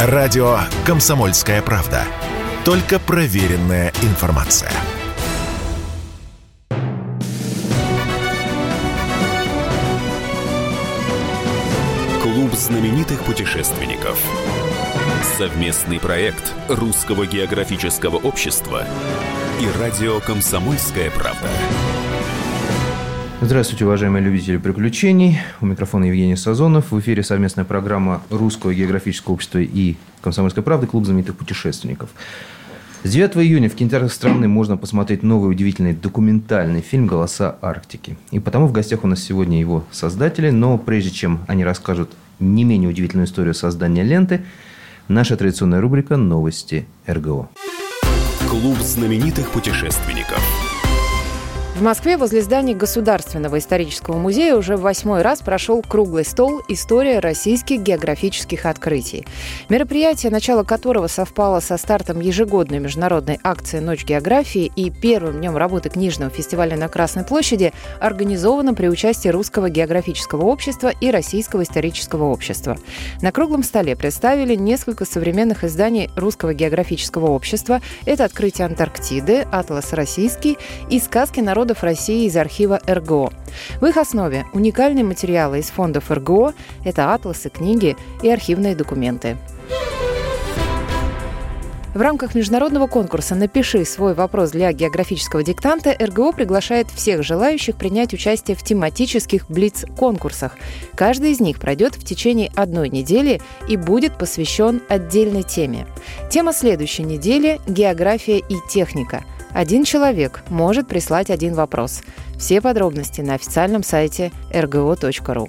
Радио «Комсомольская правда». Только проверенная информация. Клуб знаменитых путешественников. Совместный проект Русского географического общества и радио «Комсомольская правда». Здравствуйте, уважаемые любители приключений. У микрофона Евгений Сазонов. В эфире совместная программа Русского географического общества и «Комсомольской правды» Клуб знаменитых путешественников. С 9 июня в кинотеатрах страны можно посмотреть новый удивительный документальный фильм «Голоса Арктики». И потому в гостях у нас сегодня его создатели. Но прежде чем они расскажут не менее удивительную историю создания ленты, наша традиционная рубрика «Новости РГО». Клуб знаменитых путешественников – в Москве возле здания Государственного исторического музея уже в восьмой раз прошел круглый стол «История российских географических открытий». Мероприятие, начало которого совпало со стартом ежегодной международной акции «Ночь географии» и первым днем работы книжного фестиваля на Красной площади, организовано при участии Русского географического общества и Российского исторического общества. На круглом столе представили несколько современных изданий Русского географического общества. Это «Открытие Антарктиды», «Атлас российский» и «Сказки народа народов России из архива РГО. В их основе уникальные материалы из фондов РГО – это атласы, книги и архивные документы. В рамках международного конкурса «Напиши свой вопрос для географического диктанта» РГО приглашает всех желающих принять участие в тематических блиц-конкурсах. Каждый из них пройдет в течение одной недели и будет посвящен отдельной теме. Тема следующей недели – география и техника – один человек может прислать один вопрос. Все подробности на официальном сайте rgo.ru.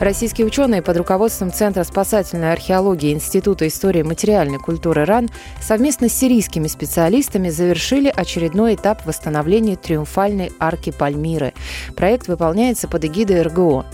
Российские ученые под руководством Центра спасательной археологии Института истории материальной культуры РАН совместно с сирийскими специалистами завершили очередной этап восстановления триумфальной арки Пальмиры. Проект выполняется под эгидой РГО.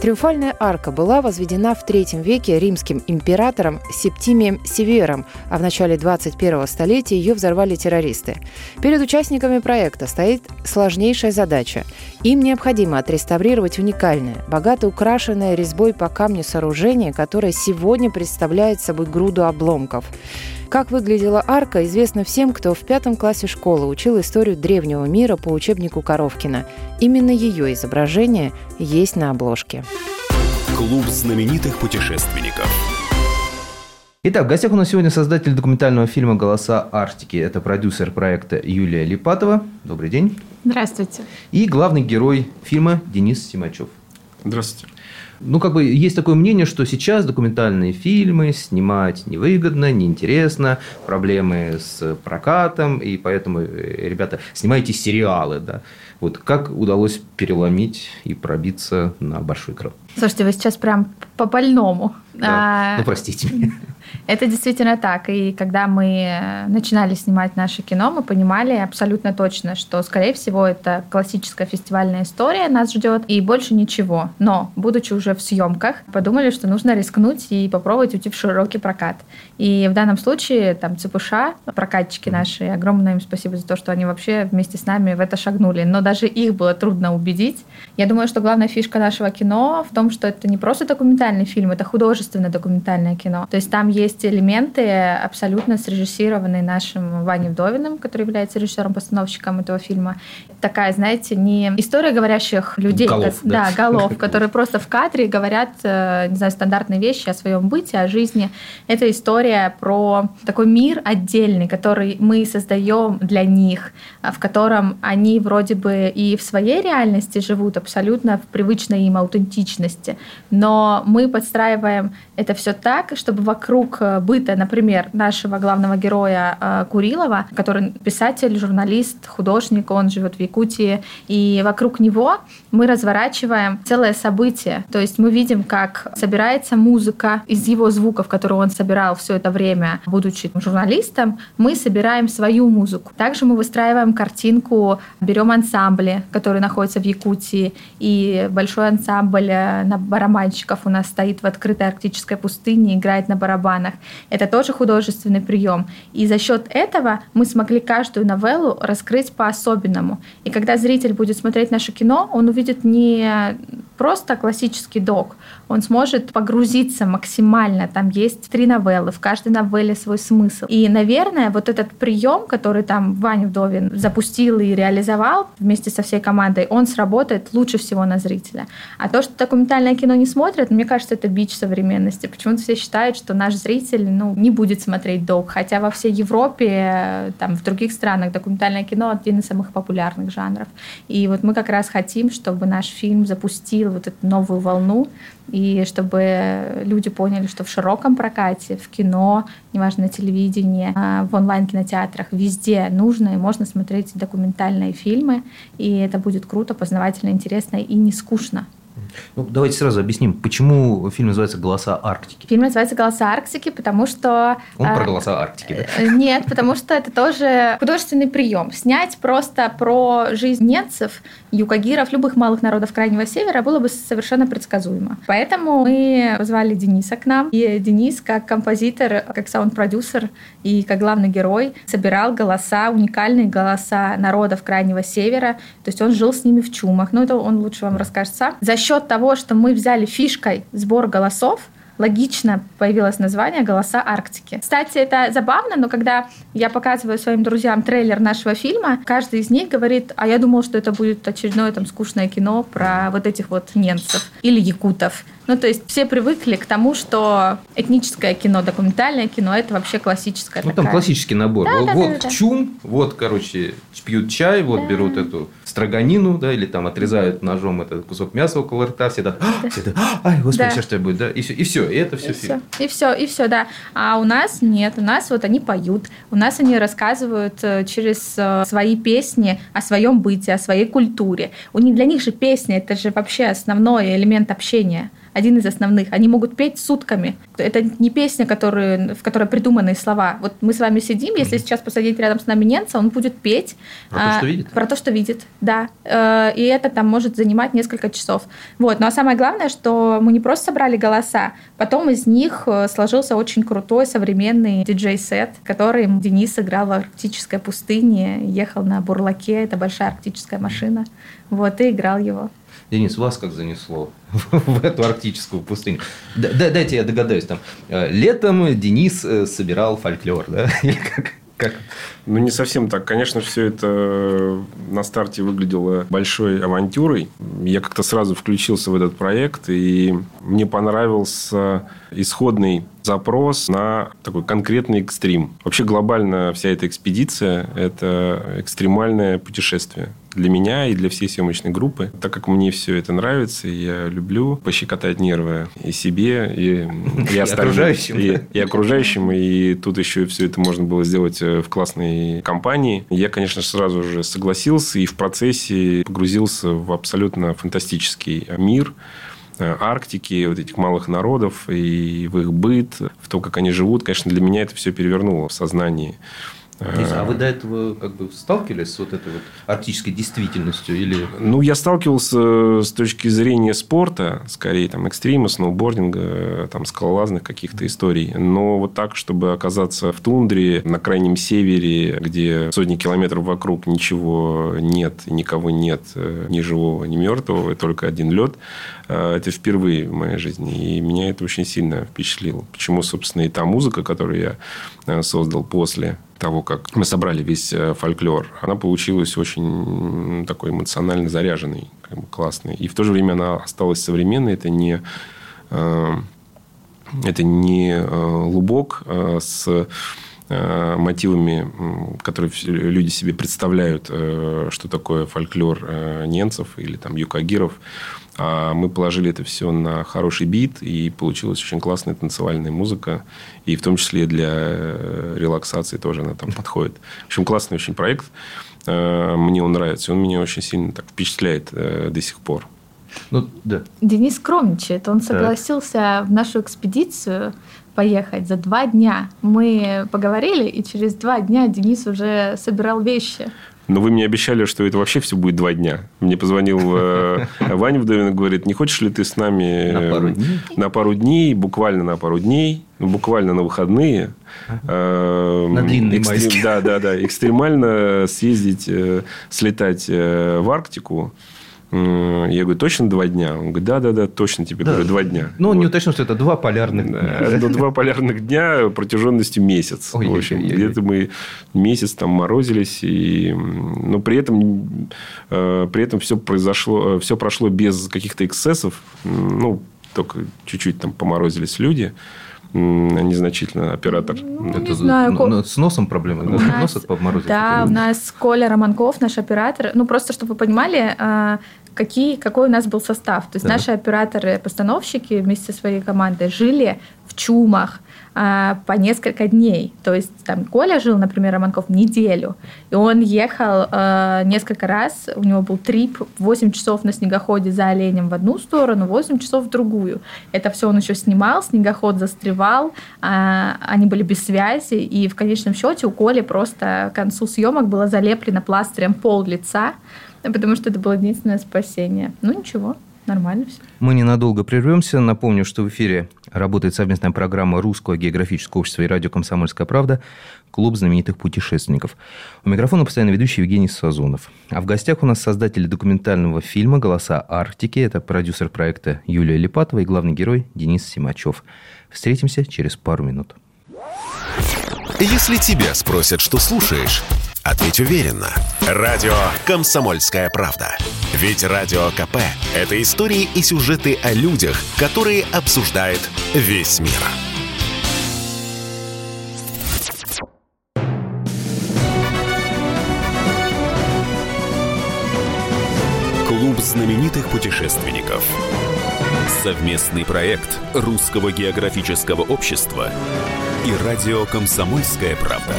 Триумфальная арка была возведена в III веке римским императором Септимием Севером, а в начале 21 столетия ее взорвали террористы. Перед участниками проекта стоит сложнейшая задача. Им необходимо отреставрировать уникальное, богато украшенное резьбой по камню сооружение, которое сегодня представляет собой груду обломков. Как выглядела арка, известно всем, кто в пятом классе школы учил историю древнего мира по учебнику Коровкина. Именно ее изображение есть на обложке. Клуб знаменитых путешественников. Итак, в гостях у нас сегодня создатель документального фильма «Голоса Арктики». Это продюсер проекта Юлия Липатова. Добрый день. Здравствуйте. И главный герой фильма Денис Симачев. Здравствуйте. Ну, как бы есть такое мнение, что сейчас документальные фильмы снимать невыгодно, неинтересно, проблемы с прокатом, и поэтому, э, ребята, снимайте сериалы, да. Вот как удалось переломить и пробиться на большой экран? Слушайте, вы сейчас прям по больному. Да. А... Ну, простите меня. Это действительно так. И когда мы начинали снимать наше кино, мы понимали абсолютно точно, что, скорее всего, это классическая фестивальная история нас ждет и больше ничего. Но, будучи уже в съемках, подумали, что нужно рискнуть и попробовать уйти в широкий прокат. И в данном случае там ЦПШ, прокатчики наши, огромное им спасибо за то, что они вообще вместе с нами в это шагнули. Но даже их было трудно убедить. Я думаю, что главная фишка нашего кино в том, что это не просто документальный фильм, это художественное документальное кино. То есть там есть элементы, абсолютно срежиссированные нашим Ваней Вдовиным, который является режиссером-постановщиком этого фильма. Такая, знаете, не история говорящих людей, голов, как, да, да, голов, которые просто в кадре говорят, э, не знаю, стандартные вещи о своем быте, о жизни. Это история про такой мир отдельный, который мы создаем для них, а, в котором они вроде бы и в своей реальности живут абсолютно в привычной им аутентичности, но мы подстраиваем это все так, чтобы вокруг э, быта, например, нашего главного героя э, Курилова, который писатель, журналист, художник, он живет в Якутии, и вокруг него мы разворачиваем целое событие. То есть мы видим, как собирается музыка из его звуков, которые он собирал все это время, будучи журналистом, мы собираем свою музыку. Также мы выстраиваем картинку, берем ансамбли, которые находятся в Якутии, и большой ансамбль э, на барабанщиков у нас стоит в открытой арктической пустыне, играет на барабанах. Это тоже художественный прием. И за счет этого мы смогли каждую новеллу раскрыть по-особенному. И когда зритель будет смотреть наше кино, он увидит не просто классический док. Он сможет погрузиться максимально. Там есть три новеллы, в каждой новелле свой смысл. И, наверное, вот этот прием, который там Ваня Вдовин запустил и реализовал вместе со всей командой, он сработает лучше всего на зрителя. А то, что документальное кино не смотрят, мне кажется, это бич современности. Почему-то все считают, что наш зритель ну, не будет смотреть док. Хотя во всей Европе, там, в других странах документальное кино один из самых популярных жанров. И вот мы как раз хотим, чтобы наш фильм запустил вот эту новую волну, и чтобы люди поняли, что в широком прокате, в кино, неважно, на телевидении, а, в онлайн-кинотеатрах, везде нужно и можно смотреть документальные фильмы, и это будет круто, познавательно, интересно и не скучно. Ну, давайте сразу объясним, почему фильм называется «Голоса Арктики». Фильм называется «Голоса Арктики», потому что... Он про а, голоса Арктики, да? Э, нет, потому что это тоже художественный прием. Снять просто про жизнь немцев, юкагиров, любых малых народов Крайнего Севера было бы совершенно предсказуемо. Поэтому мы позвали Дениса к нам. И Денис, как композитор, как саунд-продюсер и как главный герой, собирал голоса, уникальные голоса народов Крайнего Севера. То есть он жил с ними в чумах. Ну, это он лучше вам расскажет сам. За счет того, что мы взяли фишкой сбор голосов, логично появилось название «Голоса Арктики». Кстати, это забавно, но когда я показываю своим друзьям трейлер нашего фильма, каждый из них говорит, а я думал, что это будет очередное там скучное кино про вот этих вот немцев или якутов. Ну, то есть все привыкли к тому, что этническое кино, документальное кино – это вообще классическое. Ну, такая. там классический набор. Да, вот да, да, чум, вот, короче, пьют чай, вот да. берут эту строганину, да, или там отрезают ножом этот кусок мяса около рта, все так, да. все так, ай, господи, да. сейчас что будет, да, и все, и все, и это все и фильм. Все, и все, и все, да. А у нас нет, у нас вот они поют, у нас они рассказывают э, через э, свои песни о своем быте, о своей культуре. У них для них же песня, это же вообще основной элемент общения один из основных. Они могут петь сутками. Это не песня, которую, в которой придуманные слова. Вот мы с вами сидим, если сейчас посадить рядом с нами немца, он будет петь. Про а, то, что видит? Про то, что видит, да. Э, и это там может занимать несколько часов. Вот. Ну а самое главное, что мы не просто собрали голоса, потом из них э, сложился очень крутой современный диджей-сет, который Денис сыграл в арктической пустыне, ехал на бурлаке, это большая арктическая машина, вот, и играл его. Денис, вас как занесло в эту арктическую пустыню? Дайте я догадаюсь, там э, летом Денис э, собирал фольклор, да? Или как? Как? Ну, не совсем так. Конечно, все это на старте выглядело большой авантюрой. Я как-то сразу включился в этот проект, и мне понравился исходный запрос на такой конкретный экстрим. Вообще глобально вся эта экспедиция – это экстремальное путешествие для меня и для всей съемочной группы. Так как мне все это нравится, я люблю пощекотать нервы и себе, и, и, окружающим. И, и окружающим. И тут еще все это можно было сделать э, в классной компании. Я, конечно, сразу же согласился и в процессе погрузился в абсолютно фантастический мир э, Арктики, вот этих малых народов и в их быт, в то, как они живут, конечно, для меня это все перевернуло в сознании. А вы до этого как бы сталкивались с вот этой вот арктической действительностью или? Ну, я сталкивался с точки зрения спорта, скорее там экстрима, сноубординга, там скалолазных каких-то историй. Но вот так, чтобы оказаться в тундре на крайнем севере, где сотни километров вокруг ничего нет, никого нет, э, ни живого, ни мертвого, только один лед, э, это впервые в моей жизни. И меня это очень сильно впечатлило. Почему, собственно, и та музыка, которую я э, создал после того, как мы собрали весь э, фольклор, она получилась очень такой эмоционально заряженной, как бы классной. И в то же время она осталась современной. Это не, э, это не э, лубок с мотивами, которые люди себе представляют, что такое фольклор немцев или там юкагиров. А мы положили это все на хороший бит, и получилась очень классная танцевальная музыка. И в том числе для э, релаксации тоже она там подходит. В общем, классный очень проект. Э, мне он нравится. Он меня очень сильно так впечатляет э, до сих пор. Ну, да. Денис скромничает. Он согласился так. в нашу экспедицию поехать за два дня. Мы поговорили, и через два дня Денис уже собирал вещи. Но вы мне обещали, что это вообще все будет два дня. Мне позвонил э, Ваня Вдовин и говорит, не хочешь ли ты с нами на пару дней, на пару дней буквально на пару дней, буквально на выходные. Э, на длинные Да, да, да. Экстремально съездить, э, слетать э, в Арктику Я говорю, точно два дня? Он говорит, да-да-да, точно тебе да. говорю, два дня. Ну, он вот. не уточнил, что это два полярных дня. Это два полярных дня протяженностью месяц. Ой, в общем, где-то мы месяц там морозились. И... Но при этом, э, при этом все произошло, все прошло без каких-то эксцессов. Ну, только чуть-чуть там поморозились люди незначительно оператор. Ну, это не знаю. Ну, с носом проблемы? У да? Нос от Да, у нас Коля Романков, наш оператор. Ну, просто, чтобы вы понимали, а, какие, какой у нас был состав. То есть, да. наши операторы-постановщики вместе со своей командой жили чумах, а, по несколько дней. То есть там Коля жил, например, Романков неделю, и он ехал а, несколько раз, у него был трип 8 часов на снегоходе за оленем в одну сторону, 8 часов в другую. Это все он еще снимал, снегоход застревал, а, они были без связи, и в конечном счете у Коли просто к концу съемок было залеплено пластырем пол лица, потому что это было единственное спасение. Ну ничего. Нормально все. Мы ненадолго прервемся. Напомню, что в эфире работает совместная программа Русского географического общества и радио «Комсомольская правда» «Клуб знаменитых путешественников». У микрофона постоянно ведущий Евгений Сазонов. А в гостях у нас создатели документального фильма «Голоса Арктики». Это продюсер проекта Юлия Липатова и главный герой Денис Симачев. Встретимся через пару минут. Если тебя спросят, что слушаешь, ответь уверенно. Радио «Комсомольская правда». Ведь Радио КП – это истории и сюжеты о людях, которые обсуждает весь мир. Клуб знаменитых путешественников. Совместный проект Русского географического общества и радио «Комсомольская правда».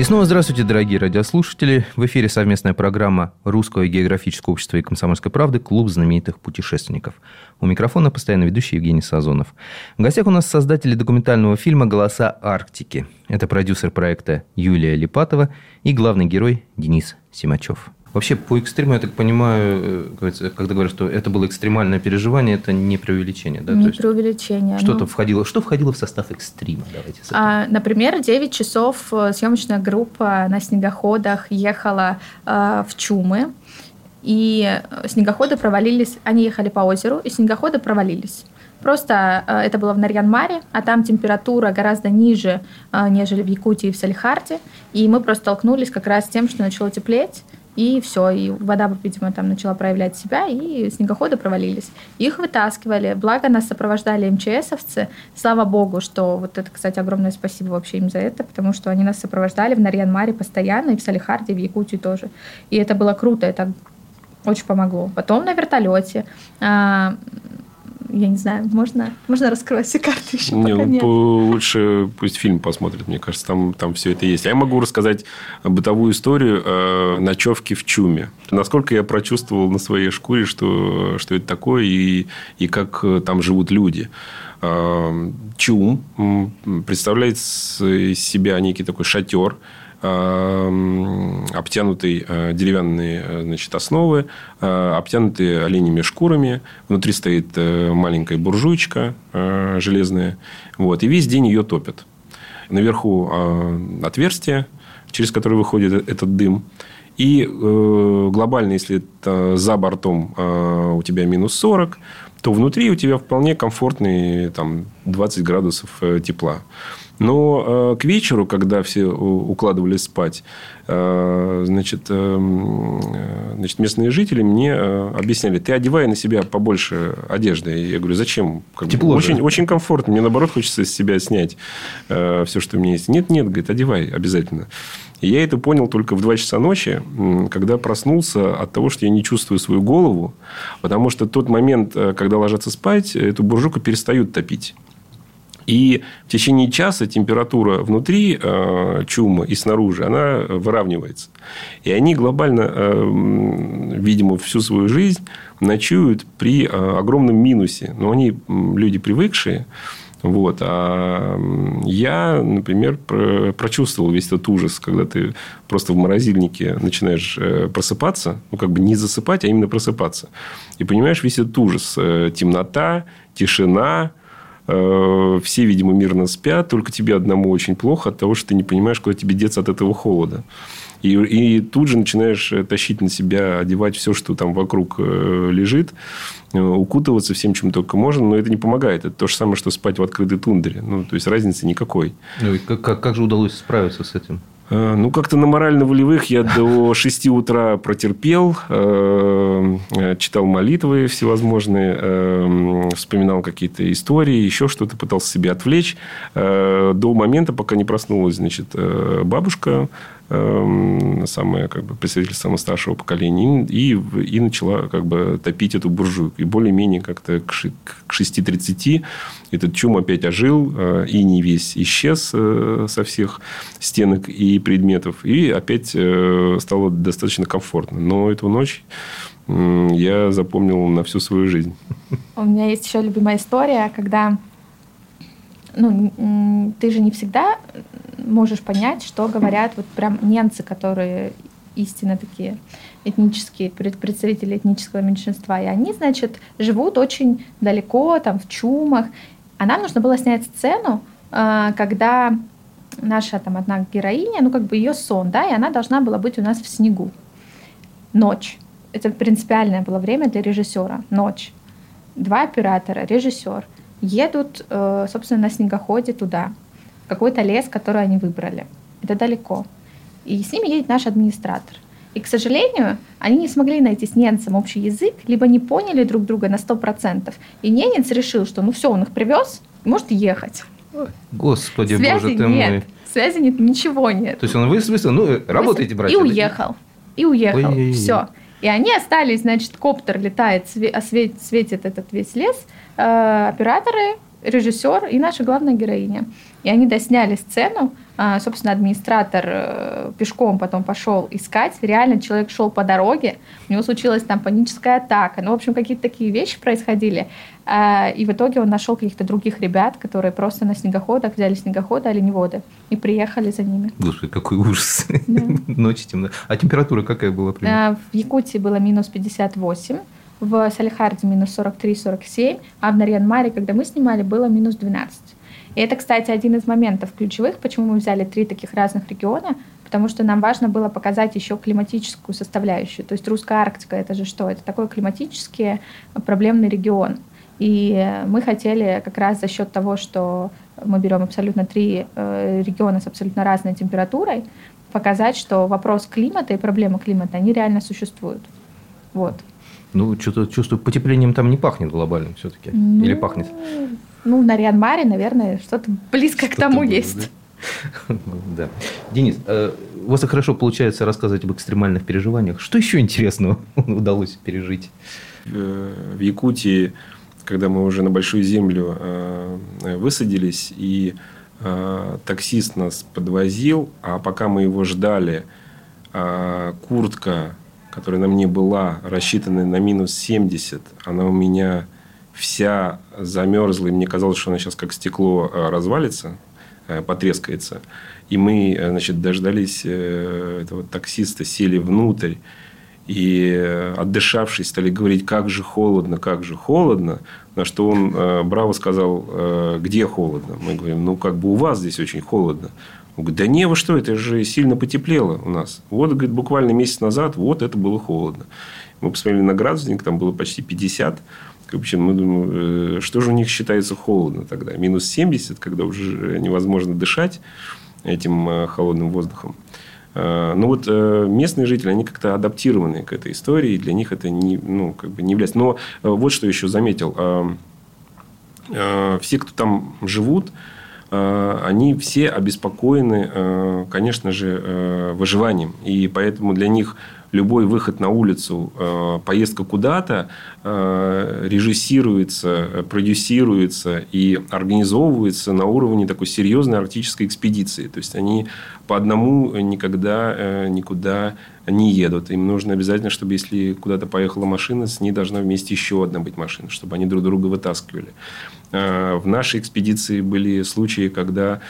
И снова здравствуйте, дорогие радиослушатели. В эфире совместная программа Русского географического общества и «Комсомольской правды» «Клуб знаменитых путешественников». У микрофона постоянно ведущий Евгений Сазонов. В гостях у нас создатели документального фильма «Голоса Арктики». Это продюсер проекта Юлия Липатова и главный герой Денис Симачев. Вообще, по экстриму, я так понимаю, э, когда говорят, что это было экстремальное переживание, это не преувеличение, да? Не преувеличение. Что-то ну... входило, что входило в состав экстрима? Давайте а, например, 9 часов э, съемочная группа на снегоходах ехала э, в Чумы, и снегоходы провалились, они ехали по озеру, и снегоходы провалились. Просто э, это было в Нарьян-Маре, а там температура гораздо ниже, нежели в Якутии и в Салихарде. И мы просто столкнулись как раз с тем, что начало теплеть. И все, и вода, видимо, там начала проявлять себя, и снегоходы провалились. Их вытаскивали, благо нас сопровождали МЧСовцы. Слава богу, что вот это, кстати, огромное спасибо вообще им за это, потому что они нас сопровождали в Нарьян-Маре постоянно, и в Салихарде, и в Якутии тоже. И это было круто, это очень помогло. Потом на вертолете а, я не знаю, можно, можно раскрывать все карты еще не, пока ну, нет. Лучше пусть фильм посмотрит, мне кажется, там, там все это есть. А я могу рассказать бытовую историю э, ночевки в Чуме. Насколько я прочувствовал на своей шкуре, что, что это такое и, и как э, там живут люди. Э, Чум представляет из себя некий такой шатер, Эм, обтянутый э, деревянные э, значит, основы, э, обтянутые оленями шкурами. Внутри стоит маленькая буржуйка железная. Вот, и весь день ее топят. Наверху отверстие, через которое выходит этот дым. И глобально, если это за бортом у тебя минус 40, то внутри у тебя вполне комфортные там, 20 градусов тепла. Но э, к вечеру, когда все укладывались спать, э, значит, э, значит, местные жители мне объясняли, ты одевай на себя побольше одежды. Я говорю, зачем? Как Тепло. Очень, очень комфортно. Мне, наоборот, хочется из себя снять все, что у меня есть. Нет, нет, говорит, одевай обязательно. И я это понял только в 2 часа ночи, когда проснулся от того, что я не чувствую свою голову. Потому что тот момент, когда ложатся спать, эту буржуйку перестают топить. И в течение часа температура внутри э, чума и снаружи, она выравнивается. И они глобально, э, видимо, всю свою жизнь ночуют при э, огромном минусе. Но они люди привыкшие. Вот. А я, например, прочувствовал весь этот ужас, когда ты просто в морозильнике начинаешь просыпаться, ну, как бы не засыпать, а именно просыпаться. И понимаешь весь этот ужас. Темнота, тишина, все, видимо, мирно спят, только тебе одному очень плохо от того, что ты не понимаешь, куда тебе деться от этого холода. И, и тут же начинаешь э, тащить на себя, одевать все, что там вокруг э, лежит, укутываться всем, чем только можно, но это не помогает. Это то же самое, что спать в открытой тундре. Ну, то есть, разницы никакой. Ну, и как, как, как же удалось справиться с этим? Э, ну, как-то на морально-волевых я до 6 утра протерпел, э, э, читал молитвы всевозможные, вспоминал какие-то истории, еще что-то, пытался себя отвлечь. До момента, пока не проснулась, значит, бабушка, Эм, самая как бы представитель самого старшего поколения и, и начала как бы топить эту буржуйку. И более-менее как-то к 6.30 этот чум опять ожил, э, и не весь исчез э, со всех стенок и предметов. И опять э, стало достаточно комфортно. Но эту ночь я запомнил на всю свою жизнь. У меня есть еще любимая история, когда ну, ты же не всегда можешь понять, что говорят вот прям немцы, которые истинно такие этнические представители этнического меньшинства. И они, значит, живут очень далеко, там, в чумах. А нам нужно было снять сцену, а, когда наша там одна героиня, ну, как бы ее сон, да, и она должна была быть у нас в снегу. Ночь. Это принципиальное было время для режиссера. Ночь. Два оператора, режиссер – едут, э, собственно, на снегоходе туда, какой-то лес, который они выбрали. Это далеко. И с ними едет наш администратор. И, к сожалению, они не смогли найти с немцем общий язык, либо не поняли друг друга на 100%. И немец решил, что ну все, он их привез, может ехать. Господи, связи боже ты нет, мой. Связи нет, ничего нет. То есть он выставил, ну, работайте, братья. И уехал. И уехал. Ой-ой-ой. Все. И они остались, значит, коптер летает, светит этот весь лес, э, операторы, режиссер и наша главная героиня. И они досняли сцену. А, собственно, администратор э, пешком потом пошел искать. Реально человек шел по дороге, у него случилась там паническая атака. Ну, в общем, какие-то такие вещи происходили. А, и в итоге он нашел каких-то других ребят, которые просто на снегоходах взяли снегоходы, оленеводы и приехали за ними. Господи, какой ужас. Да. Ночь темно. А температура какая была? А, в Якутии было минус 58 в Салихарде минус 43-47, а в Нарьян-Маре, когда мы снимали, было минус 12. И это, кстати, один из моментов ключевых, почему мы взяли три таких разных региона, потому что нам важно было показать еще климатическую составляющую. То есть русская Арктика это же что? Это такой климатический проблемный регион. И мы хотели как раз за счет того, что мы берем абсолютно три э, региона с абсолютно разной температурой, показать, что вопрос климата и проблема климата, они реально существуют. Вот. Ну, что-то чувствую, потеплением там не пахнет глобальным все-таки. Ну, Или пахнет? Ну, на Риан-Маре, наверное, что-то близко что к тому было, есть. Да? да. Денис, э, у вас хорошо получается рассказывать об экстремальных переживаниях. Что еще интересного удалось пережить? В Якутии, когда мы уже на Большую Землю э, высадились, и э, таксист нас подвозил, а пока мы его ждали, куртка которая на мне была, рассчитанная на минус 70, она у меня вся замерзла, и мне казалось, что она сейчас как стекло э, развалится, э, потрескается. И мы, э, значит, дождались этого таксиста, сели внутрь, и, отдышавшись, стали говорить, как же холодно, как же холодно. На что он браво сказал, где холодно. Мы говорим, ну, как бы у вас здесь очень холодно. Он говорит, да не, вы что, это же сильно потеплело у нас. Вот, говорит, буквально месяц назад, вот это было холодно. Мы посмотрели на градусник, там было почти 50. В общем, мы думаем, э, что же у них считается холодно тогда? Минус 70, когда уже невозможно дышать этим э, холодным воздухом. Э, ну вот местные жители, они как-то адаптированы к этой истории, для них это не, ну, как бы не является. Но вот что еще заметил. Все, кто там живут, они все обеспокоены, конечно же, выживанием. И поэтому для них любой выход на улицу, поездка куда-то режиссируется, продюсируется и организовывается на уровне такой серьезной арктической экспедиции. То есть, они по одному никогда никуда не едут. Им нужно обязательно, чтобы если куда-то поехала машина, с ней должна вместе еще одна быть машина, чтобы они друг друга вытаскивали. В нашей экспедиции были случаи, когда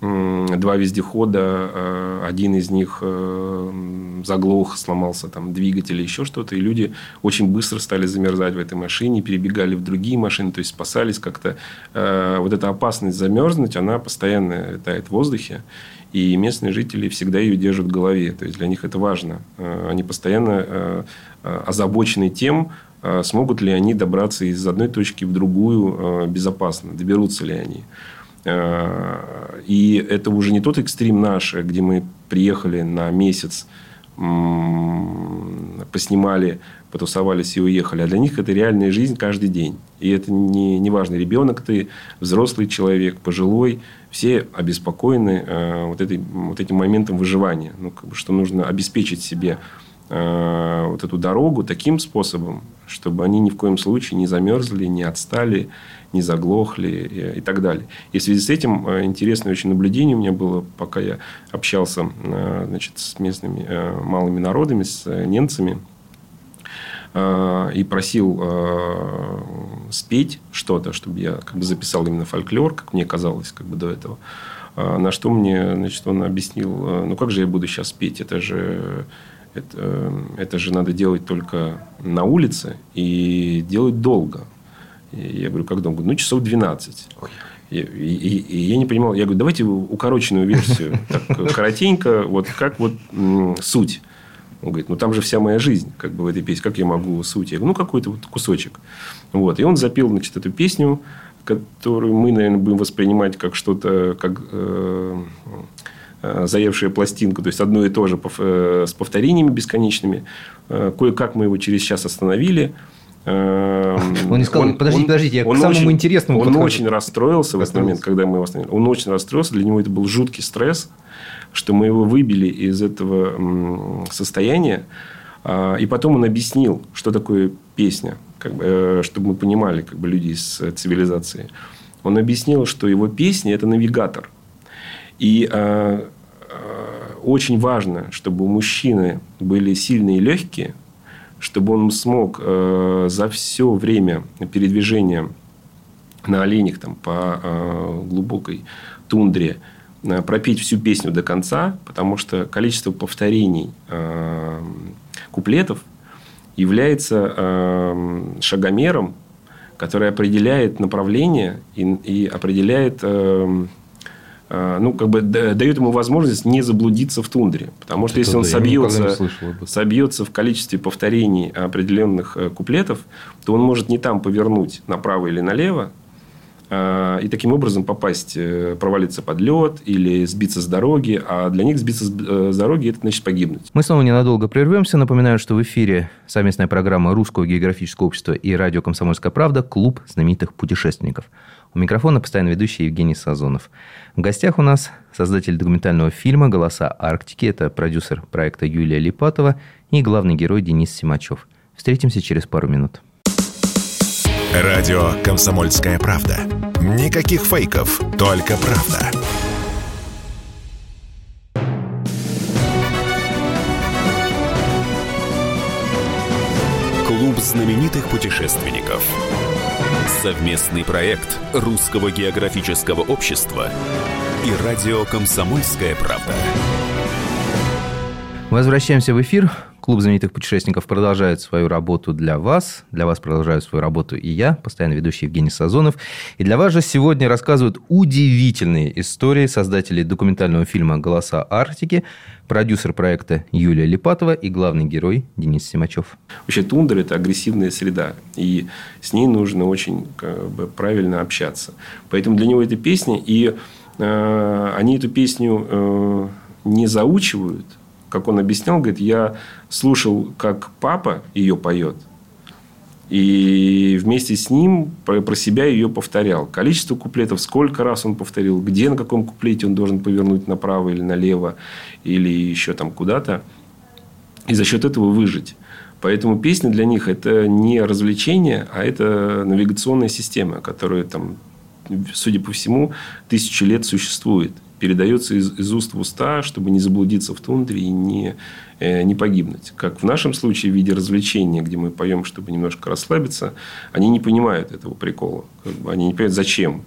два вездехода, э, один из них э, заглох, сломался там двигатель, еще что-то, и люди очень быстро стали замерзать в этой машине, перебегали в другие машины, то есть спасались как-то. Э, вот эта опасность замерзнуть, она постоянно летает в воздухе, и местные жители всегда ее держат в голове, то есть для них это важно. Они постоянно озабочены тем, смогут ли они добраться из одной точки в другую безопасно, доберутся ли они. Э, и это уже не тот экстрим наш, где мы приехали на месяц, поснимали, потусовались и уехали. А для них это реальная жизнь каждый день. И это не, не важно, ребенок ты, взрослый человек, пожилой. Все обеспокоены э, вот, этой, вот этим моментом выживания. Ну, как бы, что нужно обеспечить себе э, вот эту дорогу таким способом, чтобы они ни в коем случае не замерзли, не отстали, не заглохли и, так далее. И в связи с этим э, интересное очень наблюдение у меня было, пока я общался э, значит, с местными э, малыми народами, с немцами, и просил спеть что-то, чтобы я как бы записал именно фольклор, как мне казалось как бы до этого. На что мне, значит, он объяснил, ну как же я буду сейчас петь, это же это, это же надо делать только на улице и делать долго. И я говорю, как долго? Ну, часов 12. И, и, и я не понимал. Я говорю, давайте укороченную версию. Так, коротенько, вот как вот суть. Он говорит, ну там же вся моя жизнь, как бы в этой песне, как я могу суть? Я говорю, ну какой-то вот кусочек. Вот. И он запел, значит, эту песню, которую мы, наверное, будем воспринимать как что-то, как э, э, заевшая пластинку, то есть одно и то же э, с повторениями бесконечными. Э, кое-как мы его через час остановили. Эм, он не сказал, он, подождите, подождите, я он к самому очень, интересному Он подхожу. очень расстроился в этот момент, когда мы его остановили. Он очень расстроился, для него это был жуткий стресс, что мы его выбили из этого состояния. А, и потом он объяснил, что такое песня, как бы, э, чтобы мы понимали, как бы люди из цивилизации. Он объяснил, что его песня – это навигатор. И э, очень важно, чтобы у мужчины были сильные и легкие – чтобы он смог э, за все время передвижения на оленях там, по э, глубокой тундре э, пропеть всю песню до конца, потому что количество повторений э, куплетов является э, шагомером, который определяет направление и, и определяет Э, ну, как бы дает ему возможность не заблудиться в тундре. Потому что Это если он собьется, собьется в количестве повторений определенных э, куплетов, то он может не там повернуть направо или налево, э, и таким образом попасть, провалиться под лед или сбиться с дороги. А для них сбиться с дороги – это значит погибнуть. Мы снова ненадолго прервемся. Напоминаю, что в эфире совместная программа Русского географического общества и радио «Комсомольская правда» «Клуб знаменитых путешественников». У микрофона постоянно ведущий Евгений Сазонов. В гостях у нас создатель документального фильма «Голоса Арктики». Это продюсер проекта Юлия Липатова и главный герой Денис Симачев. Встретимся через пару минут. Радио «Комсомольская правда». Никаких фейков, только правда. Знаменитых путешественников – Совместный проект Русского географического общества и радио «Комсомольская правда». Возвращаемся в эфир. Клуб знаменитых путешественников продолжает свою работу для вас. Для вас продолжаю свою работу и я, постоянно ведущий Евгений Сазонов. И для вас же сегодня рассказывают удивительные истории создателей документального фильма «Голоса Арктики», продюсер проекта Юлия Липатова и главный герой Денис Симачев. Вообще тундра – это агрессивная среда, и с ней нужно очень как бы, правильно общаться. Поэтому для него эта песня, и э, они эту песню э, не заучивают, как он объяснял, говорит, я слушал, как папа ее поет, и вместе с ним про, себя ее повторял. Количество куплетов, сколько раз он повторил, где на каком куплете он должен повернуть направо или налево, или еще там куда-то. И за счет этого выжить. Поэтому песня для них это не развлечение, а это навигационная система, которая там, судя по всему, тысячи лет существует. Передается из, из уст в уста, чтобы не заблудиться в тундре и не Э, не погибнуть. Как в нашем случае в виде развлечения, где мы поем, чтобы немножко расслабиться, они не понимают этого прикола. Как бы они не понимают, зачем.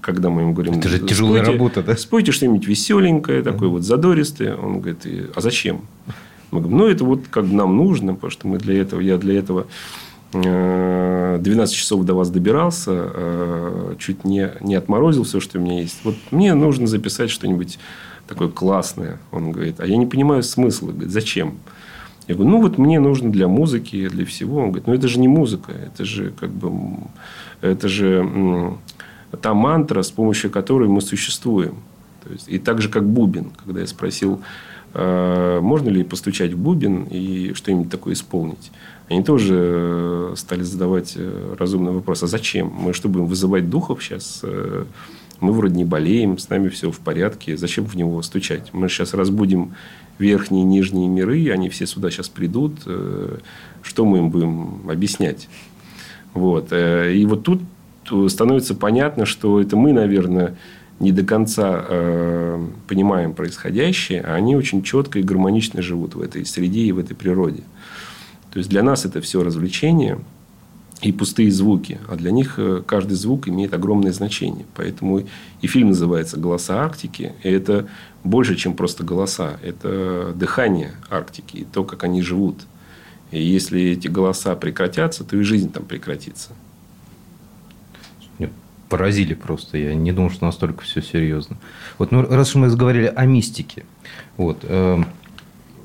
когда мы ему говорим... Это же тяжелая работа, да? Спойте что-нибудь веселенькое, такое вот задористое. Он говорит, а зачем? Мы говорим, ну, это вот как нам нужно, потому что мы для этого, я для этого 12 э, часов до вас добирался, э, чуть не, не отморозил все, что у меня есть. Вот мне нужно записать что-нибудь такое классное. Он говорит, а я не понимаю смысла. Говорит, зачем? Я говорю, ну, вот мне нужно для музыки, для всего. Он говорит, ну, это же не музыка, это же как бы, это же та мантра, с помощью которой мы существуем. То есть, и так же, как бубен. Когда я спросил, э, можно ли постучать в бубен и что-нибудь такое исполнить, они тоже э, стали задавать э, разумный вопрос, а зачем? Мы что, будем вызывать духов сейчас? Мы вроде не болеем, с нами все в порядке. Зачем в него стучать? Мы сейчас разбудим верхние и нижние миры, они все сюда сейчас придут. Что мы им будем объяснять? Вот. И вот тут становится понятно, что это мы, наверное, не до конца э, понимаем происходящее, а они очень четко и гармонично живут в этой среде и в этой природе. То есть для нас это все развлечение и пустые звуки, а для них э, каждый звук имеет огромное значение. Поэтому и фильм называется «Голоса Арктики», и это больше, чем просто голоса, это дыхание Арктики и то, как они живут. И если эти голоса прекратятся, то и жизнь там прекратится поразили просто. Я не думал, что настолько все серьезно. Вот, ну, раз мы заговорили о мистике, вот, э,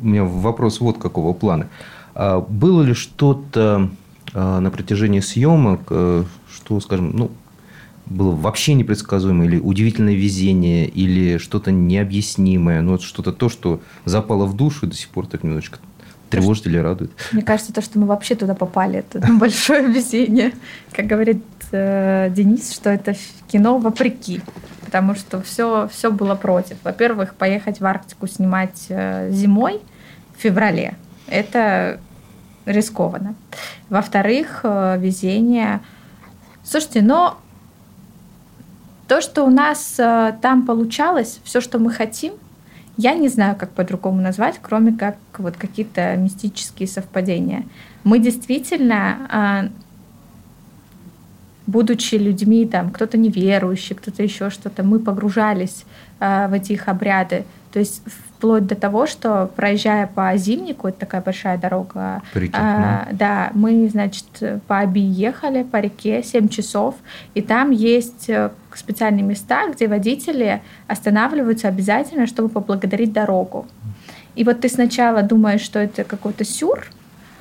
у меня вопрос вот какого плана. Было ли что-то э, на протяжении съемок, э, что, скажем, ну, было вообще непредсказуемое, или удивительное везение, или что-то необъяснимое, ну, что-то то, что запало в душу и до сих пор так немножечко тревожит или радует? Мне кажется, то, что мы вообще туда попали, это большое везение. Как говорит э, Денис, что это кино вопреки, потому что все, все было против. Во-первых, поехать в Арктику снимать э, зимой в феврале – это рискованно. Во-вторых, э, везение. Слушайте, но то, что у нас э, там получалось, все, что мы хотим, я не знаю, как по-другому назвать, кроме как вот какие-то мистические совпадения. Мы действительно будучи людьми, там, кто-то неверующий, кто-то еще что-то, мы погружались э, в эти их обряды. То есть вплоть до того, что проезжая по Зимнику, это такая большая дорога, реке, э, да, мы, значит, по Аби ехали по реке 7 часов, и там есть э, специальные места, где водители останавливаются обязательно, чтобы поблагодарить дорогу. И вот ты сначала думаешь, что это какой-то сюр,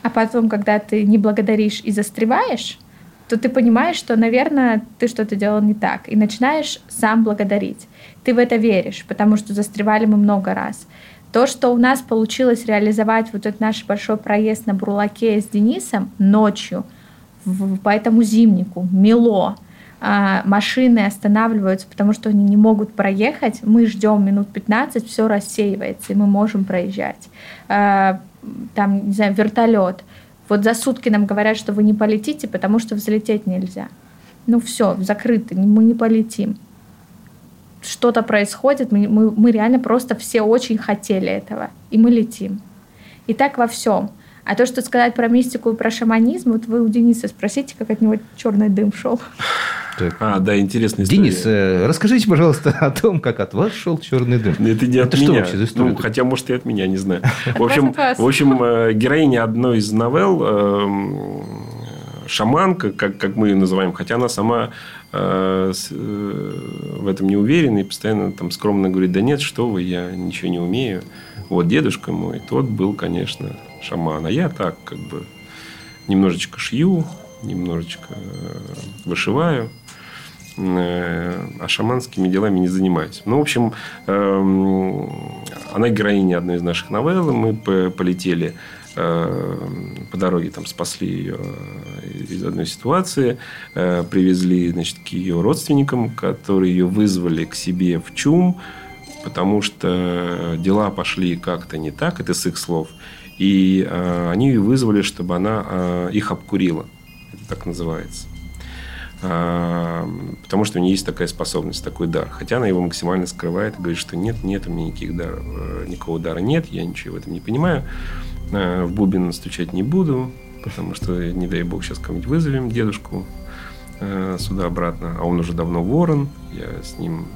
а потом, когда ты не благодаришь и застреваешь, то ты понимаешь, что, наверное, ты что-то делал не так, и начинаешь сам благодарить. Ты в это веришь, потому что застревали мы много раз. То, что у нас получилось реализовать вот этот наш большой проезд на Бурлаке с Денисом ночью, в, по этому зимнику, мело, а, машины останавливаются, потому что они не могут проехать, мы ждем минут 15, все рассеивается, и мы можем проезжать. А, там, не знаю, вертолет. Вот за сутки нам говорят, что вы не полетите, потому что взлететь нельзя. Ну все, закрыто, мы не полетим. Что-то происходит, мы, мы, мы реально просто все очень хотели этого, и мы летим. И так во всем. А то, что сказать про мистику и про шаманизм, вот вы у Дениса спросите, как от него черный дым шел. Так. А, да, интересная история. Денис, э, расскажите, пожалуйста, о том, как от вас шел черный дым. Это не от Это меня. что вообще за история? Ну, хотя, может, и от меня, не знаю. В общем, в общем э, героиня одной из новелл эм, шаманка, как, как мы ее называем, хотя она сама э, э, в этом не уверена и постоянно там скромно говорит, да нет, что вы, я ничего не умею. Вот дедушка мой, тот был, конечно, шаман, а я так как бы немножечко шью, немножечко э, вышиваю. Э, а шаманскими делами не занимаюсь. Ну, в общем, эм, она героиня одной из наших новелл. Мы полетели э, по дороге, там спасли ее из одной ситуации, привезли, значит, к ее родственникам, которые ее вызвали к себе в ЧУМ, потому что дела пошли как-то не так, это с их слов, и они ее вызвали, чтобы она их обкурила. Это так называется. А, потому что у нее есть такая способность, такой дар. Хотя она его максимально скрывает и говорит, что нет, нет, у меня никаких дар, э, никакого дара нет, я ничего в этом не понимаю. В бубен стучать не буду, потому что, не дай бог, сейчас кому-нибудь вызовем дедушку. э, сюда-обратно, а он уже давно ворон, я с ним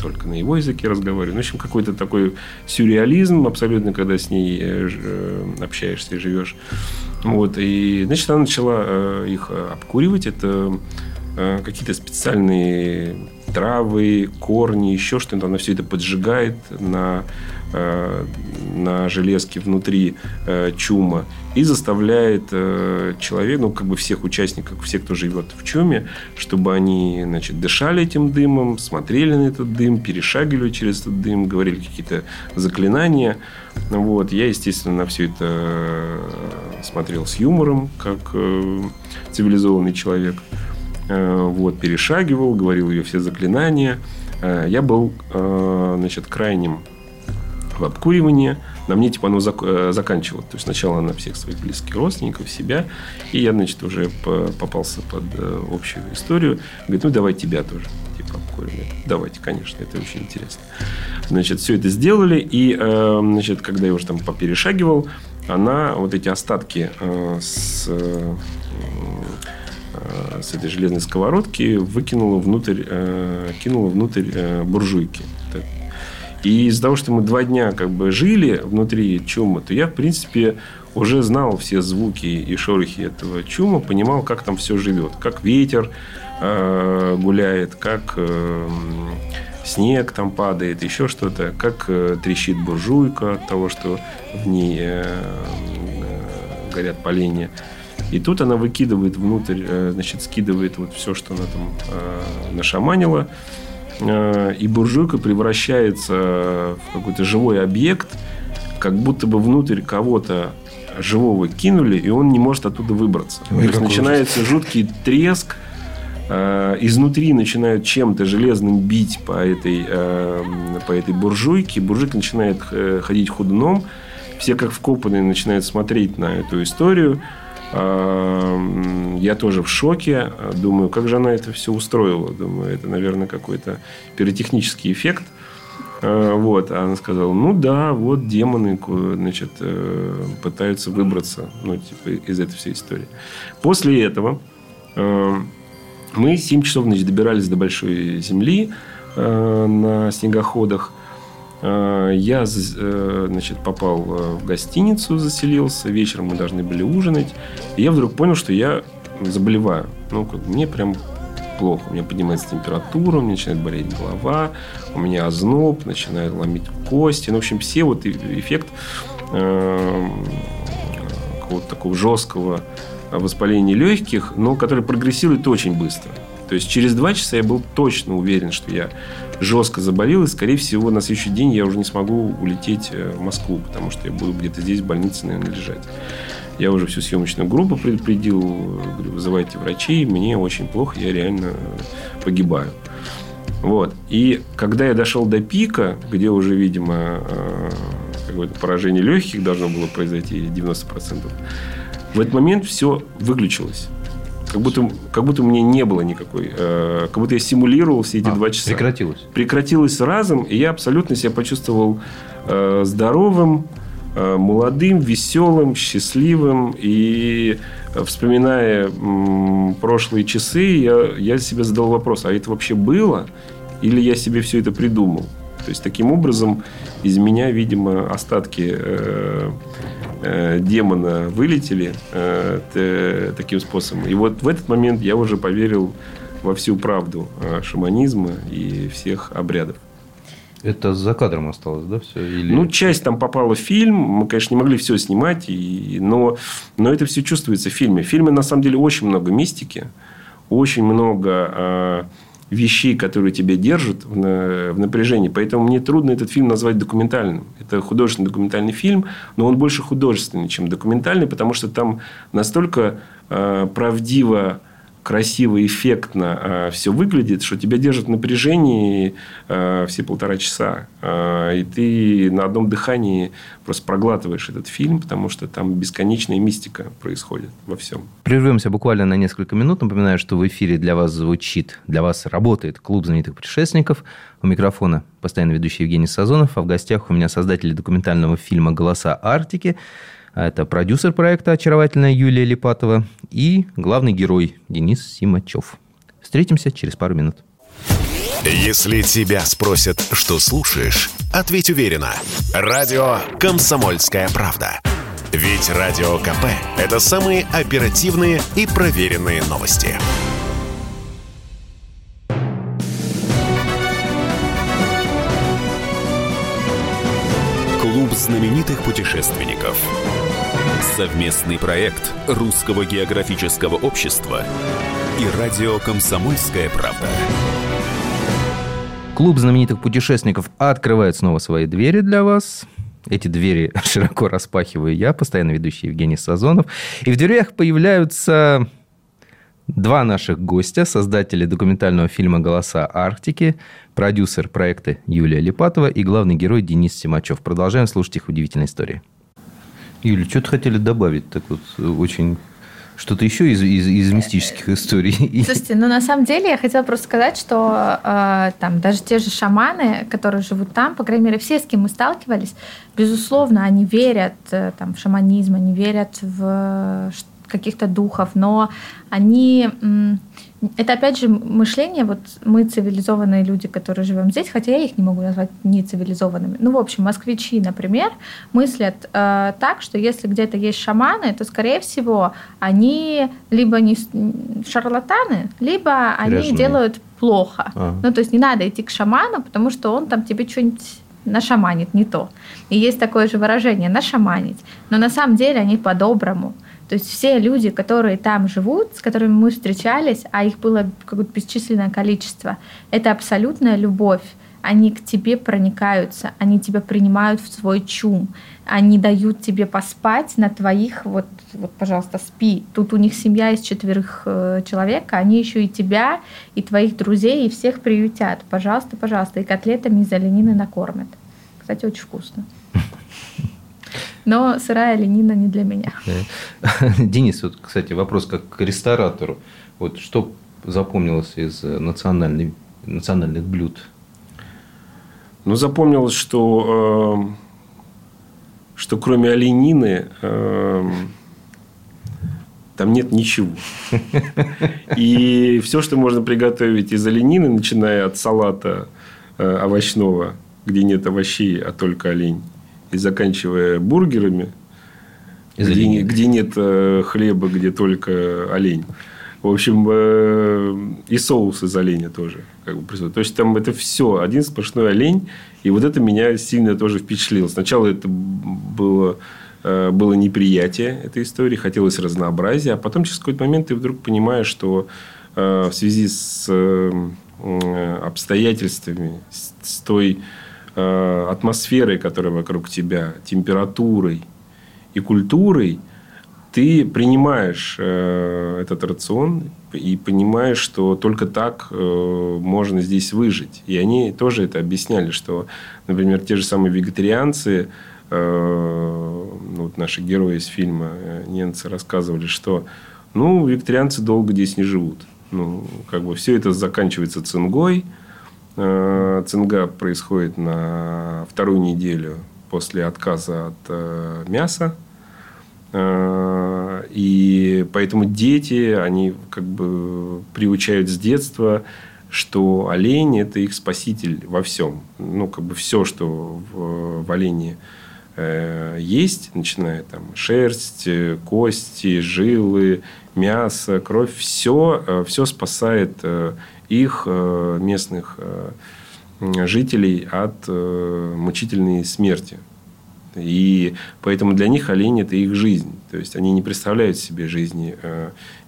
только на его языке разговариваю. Ну, в общем, какой-то такой сюрреализм абсолютно, когда с ней э, э, общаешься и живешь. Вот, и, значит, она начала их обкуривать. Это какие-то специальные травы, корни, еще что-то. Она все это поджигает на Э, на железке внутри э, чума и заставляет э, человека, ну, как бы всех участников, всех, кто живет в чуме, чтобы они, значит, дышали этим дымом, смотрели на этот дым, перешагивали через этот дым, говорили какие-то заклинания. Вот. Я, естественно, на все это смотрел с юмором, как цивилизованный человек. Вот, перешагивал, говорил ее все заклинания. Я был, значит, крайним в обкуривание. На мне типа оно зак- э, заканчивало. То есть сначала на всех своих близких родственников, себя. И я, значит, уже попался под э, общую историю. Говорит, ну давай тебя тоже типа обкуривать. Давайте, конечно, это очень интересно. Значит, все это сделали. И, э, значит, когда я уже там поперешагивал, она вот эти остатки с с этой железной сковородки выкинула внутрь, кинула внутрь буржуйки. И из-за того, что мы два дня как бы жили внутри чума, то я, в принципе, уже знал все звуки и шорохи этого чума, понимал, как там все живет. Как ветер э, гуляет, как э, снег там падает, еще что-то, как э, трещит буржуйка от того, что в ней э, э, горят поленья. И тут она выкидывает внутрь, э, значит, скидывает вот все, что она там э, нашаманила. Э, и буржуйка превращается в какой-то живой объект, как будто бы внутрь кого-то живого кинули, и он не может оттуда выбраться. Ой, То есть начинается ужас. жуткий треск, изнутри начинают чем-то железным бить по этой, по этой буржуйке, буржуйка начинает ходить ходуном, все как вкопанные начинают смотреть на эту историю, я тоже в шоке. Думаю, как же она это все устроила. Думаю, это, наверное, какой-то пиротехнический эффект. А, вот. А она сказала, ну да, вот демоны значит, э, пытаются выбраться ну, типа, из этой всей истории. После этого э, мы 7 часов значит, добирались до Большой Земли э, на снегоходах. Э, я э, значит, попал э, в гостиницу, заселился. Вечером мы должны были ужинать. И я вдруг понял, что я заболеваю. Ну, как, мне прям плохо. У меня поднимается температура, у меня начинает болеть голова, у меня озноб, начинает ломить кости. Ну, в общем, все вот эффект какого-то такого жесткого воспаления легких, но который прогрессирует очень быстро. То есть через два часа я был точно уверен, что я жестко заболел, и, скорее всего, на следующий день я уже не смогу улететь э, в Москву, потому что я буду где-то здесь в больнице, наверное, лежать. Я уже всю съемочную группу предупредил, говорю, вызывайте врачей, мне очень плохо, я реально погибаю. Вот. И когда я дошел до пика, где уже, видимо, э, какое-то поражение легких должно было произойти, 90%, в этот момент все выключилось. Как будто, как будто у меня не было никакой. Э, как будто я симулировал все эти а, два часа. Прекратилось. Прекратилось разом, и я абсолютно себя почувствовал э, здоровым, э, молодым, веселым, счастливым. И э, вспоминая м, прошлые часы, я, я себе задал вопрос, а это вообще было? Или я себе все это придумал? То есть, таким образом, из меня, видимо, остатки... Э, Э, демона вылетели э, таким способом. И вот в этот момент я уже поверил во всю правду э, шаманизма и всех обрядов. Это за кадром осталось, да, все? Или... Ну, часть там попала в фильм. Мы, конечно, не могли все снимать, и... но, но это все чувствуется в фильме. В фильме, на самом деле, очень много мистики, очень много вещей, которые тебя держат в, напряжении. Поэтому мне трудно этот фильм назвать документальным. Это художественный документальный фильм, но он больше художественный, чем документальный, потому что там настолько э, правдиво красиво, эффектно э, все выглядит, что тебя держит в напряжении э, все полтора часа. Э, и ты на одном дыхании просто проглатываешь этот фильм, потому что там бесконечная мистика происходит во всем. Прервемся буквально на несколько минут. Напоминаю, что в эфире для вас звучит, для вас работает клуб знаменитых путешественников. У микрофона постоянно ведущий Евгений Сазонов, а в гостях у меня создатели документального фильма «Голоса Арктики» А это продюсер проекта очаровательная Юлия Липатова и главный герой Денис Симачев. Встретимся через пару минут. Если тебя спросят, что слушаешь, ответь уверенно. Радио «Комсомольская правда». Ведь Радио КП – это самые оперативные и проверенные новости. Клуб знаменитых путешественников. Совместный проект Русского географического общества и радио «Комсомольская правда». Клуб знаменитых путешественников открывает снова свои двери для вас. Эти двери широко распахиваю я, постоянно ведущий Евгений Сазонов. И в дверях появляются два наших гостя, создатели документального фильма «Голоса Арктики», продюсер проекта Юлия Липатова и главный герой Денис Симачев. Продолжаем слушать их удивительные истории. Юля, что-то хотели добавить так вот очень что-то еще из, из, из мистических историй. Слушайте, ну на самом деле я хотела просто сказать, что э, там даже те же шаманы, которые живут там, по крайней мере, все, с кем мы сталкивались, безусловно, они верят э, там, в шаманизм, они верят в каких-то духов, но они... Это опять же мышление, вот мы цивилизованные люди, которые живем здесь, хотя я их не могу назвать не цивилизованными. Ну, в общем, москвичи, например, мыслят э, так, что если где-то есть шаманы, то, скорее всего, они либо не шарлатаны, либо они делают плохо. А. Ну, то есть не надо идти к шаману, потому что он там тебе что-нибудь нашаманит, не то. И есть такое же выражение «нашаманить». Но на самом деле они по-доброму. То есть все люди, которые там живут, с которыми мы встречались, а их было какое-то бесчисленное количество, это абсолютная любовь. Они к тебе проникаются, они тебя принимают в свой чум, они дают тебе поспать на твоих, вот, вот пожалуйста, спи. Тут у них семья из четверых э, человек, они еще и тебя, и твоих друзей, и всех приютят. Пожалуйста, пожалуйста, и котлетами из оленины накормят. Кстати, очень вкусно. Но сырая ленина не для меня. Денис, вот, кстати, вопрос как к ресторатору. Вот что запомнилось из э, национальной, национальных блюд? Ну, запомнилось, что, э, что кроме оленины э, там нет ничего. И все, что можно приготовить из оленины, начиная от салата э, овощного, где нет овощей, а только олень, и заканчивая бургерами, где, где нет э, хлеба, где только олень. В общем, э, и соус из оленя тоже. Как бы, то есть, там это все, один сплошной олень. И вот это меня сильно тоже впечатлило. Сначала это было, э, было неприятие этой истории, хотелось разнообразия. А потом через какой-то момент ты вдруг понимаешь, что в связи с обстоятельствами, с той Э, атмосферой, которая вокруг тебя, температурой и культурой, ты принимаешь э, этот рацион и понимаешь, что только так э, можно здесь выжить. И они тоже это объясняли, что, например, те же самые вегетарианцы, ну, вот наши герои из фильма немцы рассказывали, что ну, вегетарианцы долго здесь не живут. Ну, как бы все это заканчивается цингой, цинга происходит на вторую неделю после отказа от э, мяса. Э, и поэтому дети, они как бы приучают с детства, что олень – это их спаситель во всем. Ну, как бы все, что в, в олене есть, начиная там шерсть, кости, жилы, мясо, кровь, все, все спасает их э, местных э, жителей от э, мучительной смерти. И поэтому для них олень – это их жизнь. То есть, они не представляют себе жизни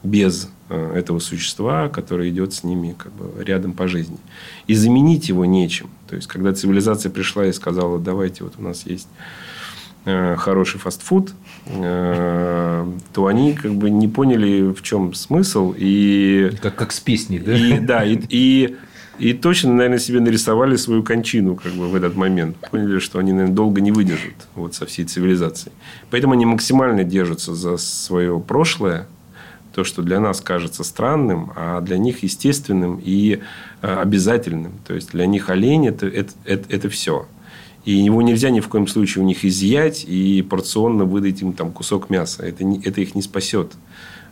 без этого существа, которое идет с ними как бы рядом по жизни. И заменить его нечем. То есть, когда цивилизация пришла и сказала, давайте, вот у нас есть хороший фастфуд, то они как бы не поняли, в чем смысл. И, как, как с песней, да? И, да, и, и, и точно, наверное, себе нарисовали свою кончину как бы в этот момент. Поняли, что они, наверное, долго не выдержат вот, со всей цивилизацией. Поэтому они максимально держатся за свое прошлое, то, что для нас кажется странным, а для них естественным и обязательным. То есть, для них олень это, – это, это, это все. И его нельзя ни в коем случае у них изъять и порционно выдать им там кусок мяса. Это, не, это их не спасет.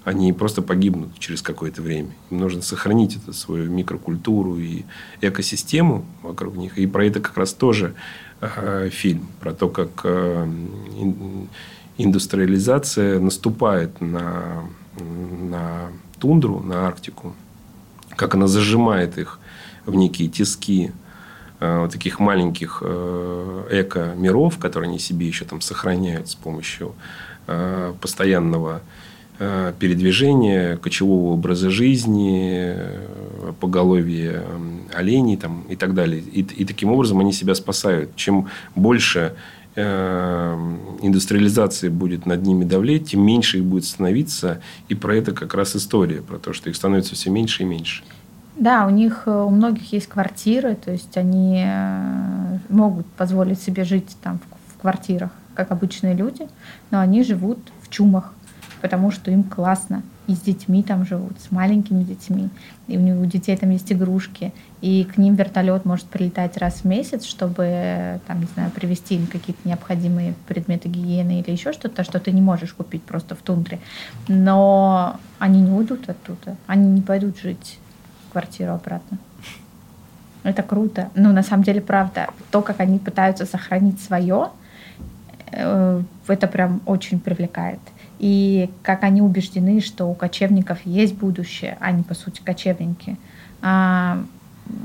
они просто погибнут через какое-то время. Им нужно сохранить эту свою микрокультуру и экосистему вокруг них. И про это как раз тоже э, фильм. Про то, как э, индустриализация наступает на, на тундру, на Арктику. Как она зажимает их в некие тиски вот таких маленьких э, эко-миров, которые они себе еще там сохраняют с помощью э, постоянного Э, передвижения, кочевого образа жизни, э, поголовья оленей там, и так далее. И, и таким образом они себя спасают. Чем больше э, индустриализации будет над ними давлеть, тем меньше их будет становиться. И про это как раз история, про то, что их становится все меньше и меньше. Да, у них у многих есть квартиры, то есть они могут позволить себе жить там в квартирах, как обычные люди, но они живут в чумах потому что им классно. И с детьми там живут, с маленькими детьми. И у, них, у детей там есть игрушки. И к ним вертолет может прилетать раз в месяц, чтобы, там, не знаю, привезти им какие-то необходимые предметы гигиены или еще что-то, что ты не можешь купить просто в тундре. Но они не уйдут оттуда. Они не пойдут жить квартиру обратно. Это круто. Ну, на самом деле, правда, то, как они пытаются сохранить свое, э, это прям очень привлекает и как они убеждены, что у кочевников есть будущее, а не, по сути, кочевники. А,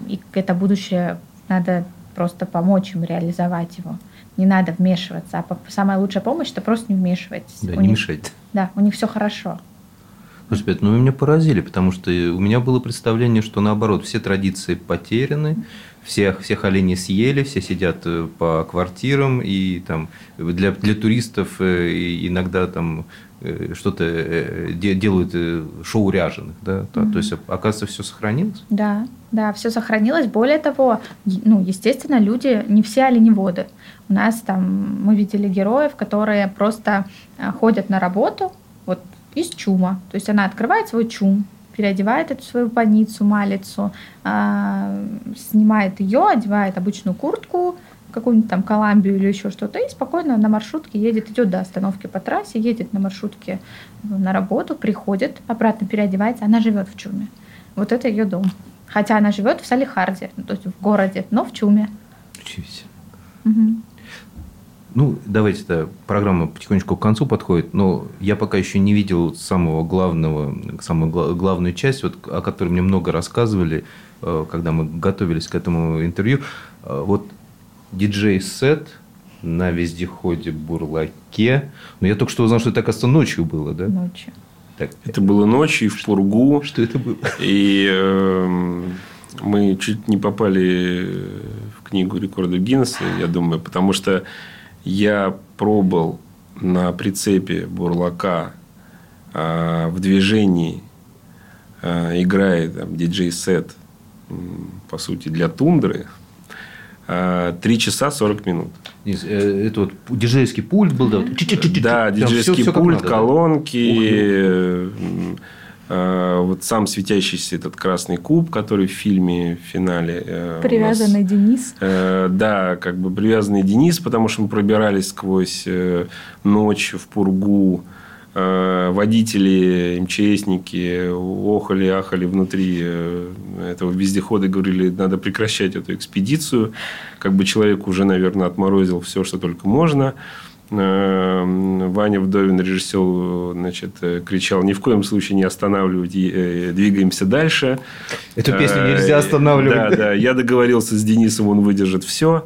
и это будущее надо просто помочь им реализовать его. Не надо вмешиваться. А самая лучшая помощь – это просто не вмешивайтесь. Да, у не них, мешать. Да, у них все хорошо. Слушай, ребят, ну вы меня поразили, потому что у меня было представление, что наоборот, все традиции потеряны, всех, всех оленей съели, все сидят э, по квартирам, и там для, для туристов э, иногда там э, что-то делают шоу ряженых, да, mm-hmm. то есть оказывается все сохранилось. Да, да, все сохранилось. Более того, ну естественно, люди не все оленеводы. У нас там мы видели героев, которые просто ходят на работу, вот из чума, то есть она открывает свой чум, переодевает эту свою паницу, малицу, э, снимает ее, одевает обычную куртку, какую-нибудь там Коламбию или еще что-то, и спокойно на маршрутке едет, идет до остановки по трассе, едет на маршрутке на работу, приходит, обратно переодевается, она живет в Чуме. Вот это ее дом. Хотя она живет в Салихарде, то есть в городе, но в Чуме. Учись. Угу. Ну, давайте, да, программа потихонечку к концу подходит, но я пока еще не видел самого главного, самую главную часть, вот, о которой мне много рассказывали, э, когда мы готовились к этому интервью. Э, вот диджей-сет на вездеходе Бурлаке. Но я только что узнал, что это, оказывается, ночью было, да? Ночью. Так. Это было ночью в Пургу. Что это было? И э, мы чуть не попали в книгу рекордов Гиннесса, я думаю, потому что я пробыл на прицепе бурлака э, в движении, э, играет там, диджей-сет, по сути, для тундры, э, 3 часа 40 минут. Э, это вот диджейский пульт был, да? Да, диджейский пульт, колонки, вот сам светящийся этот красный куб, который в фильме в финале. Э, привязанный нас, Денис. Э, да, как бы привязанный Денис, потому что мы пробирались сквозь ночь в пургу. Водители, МЧСники охали, ахали внутри этого вездехода и говорили, надо прекращать эту экспедицию. Как бы человек уже, наверное, отморозил все, что только можно. Эм, Ваня Вдовин, режиссер, значит, кричал, ни в коем случае не останавливать, э, двигаемся дальше. Эту песню э, нельзя останавливать. Да, да. Я договорился с Денисом, он выдержит все.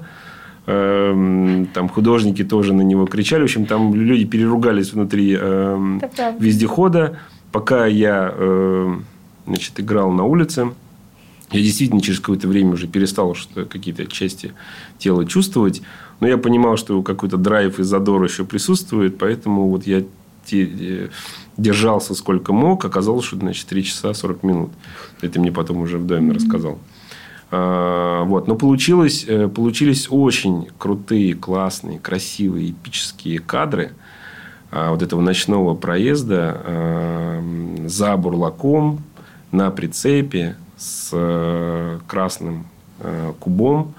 Эм, там художники тоже на него кричали. В общем, там люди переругались внутри эм, вездехода. Пока я значит, играл на улице, я действительно через какое-то время уже перестал что какие-то части тела чувствовать. Но я понимал, что какой-то драйв и задор еще присутствует, поэтому вот я э, держался сколько мог. Оказалось, что значит 3 часа 40 минут. Это мне потом уже в доме рассказал. А, вот. Но получилось, э, получились очень крутые, классные, красивые, эпические кадры а, вот этого ночного проезда а, за бурлаком на прицепе с э, красным кубом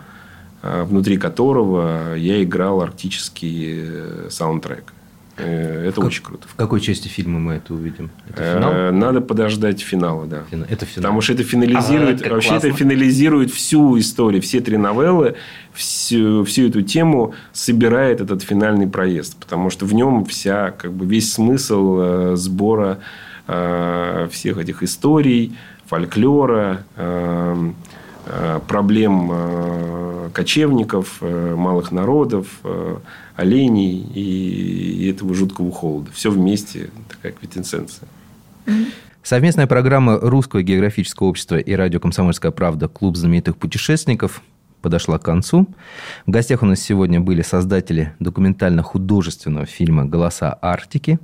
внутри которого я играл арктический э, саундтрек. Э, это Как- очень круто. В какой части фильма мы это увидим? Это Э, финал? Надо подождать финала, да. Фина- Это финал. Потому что это финализирует, А, как вообще классно. это финализирует всю историю, все три новеллы, всю, всю эту тему собирает этот финальный проезд, потому что в нем вся, как бы весь смысл э, сбора э, всех этих историй, фольклора, э, э, проблем э, кочевников, э, малых народов, э, оленей и, этого жуткого холода. Все вместе, такая квитинсенция. Совместная программа Русского географического общества и радио «Комсомольская правда» «Клуб знаменитых путешественников» подошла к концу. В гостях у нас сегодня были создатели документально-художественного фильма «Голоса Арктики»,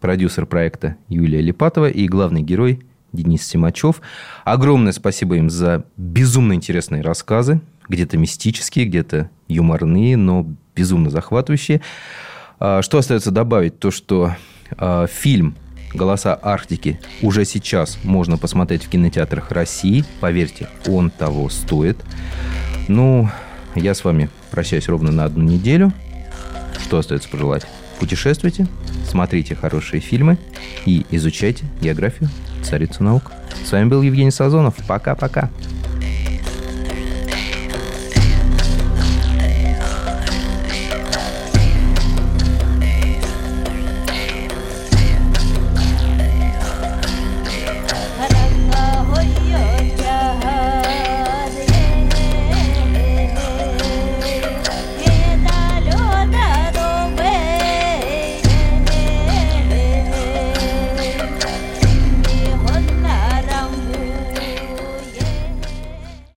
продюсер проекта Юлия Липатова и главный герой Денис Симачев. Огромное спасибо им за безумно интересные рассказы, где-то мистические, где-то юморные, но безумно захватывающие. А, Что остается добавить? То, что а, фильм «Голоса Арктики» уже сейчас можно посмотреть в кинотеатрах России. Поверьте, он того стоит. Ну, я с вами прощаюсь ровно на одну неделю. Что остается пожелать? Путешествуйте, смотрите хорошие фильмы и изучайте географию, царицу наук. С вами был Евгений Сазонов. Пока-пока.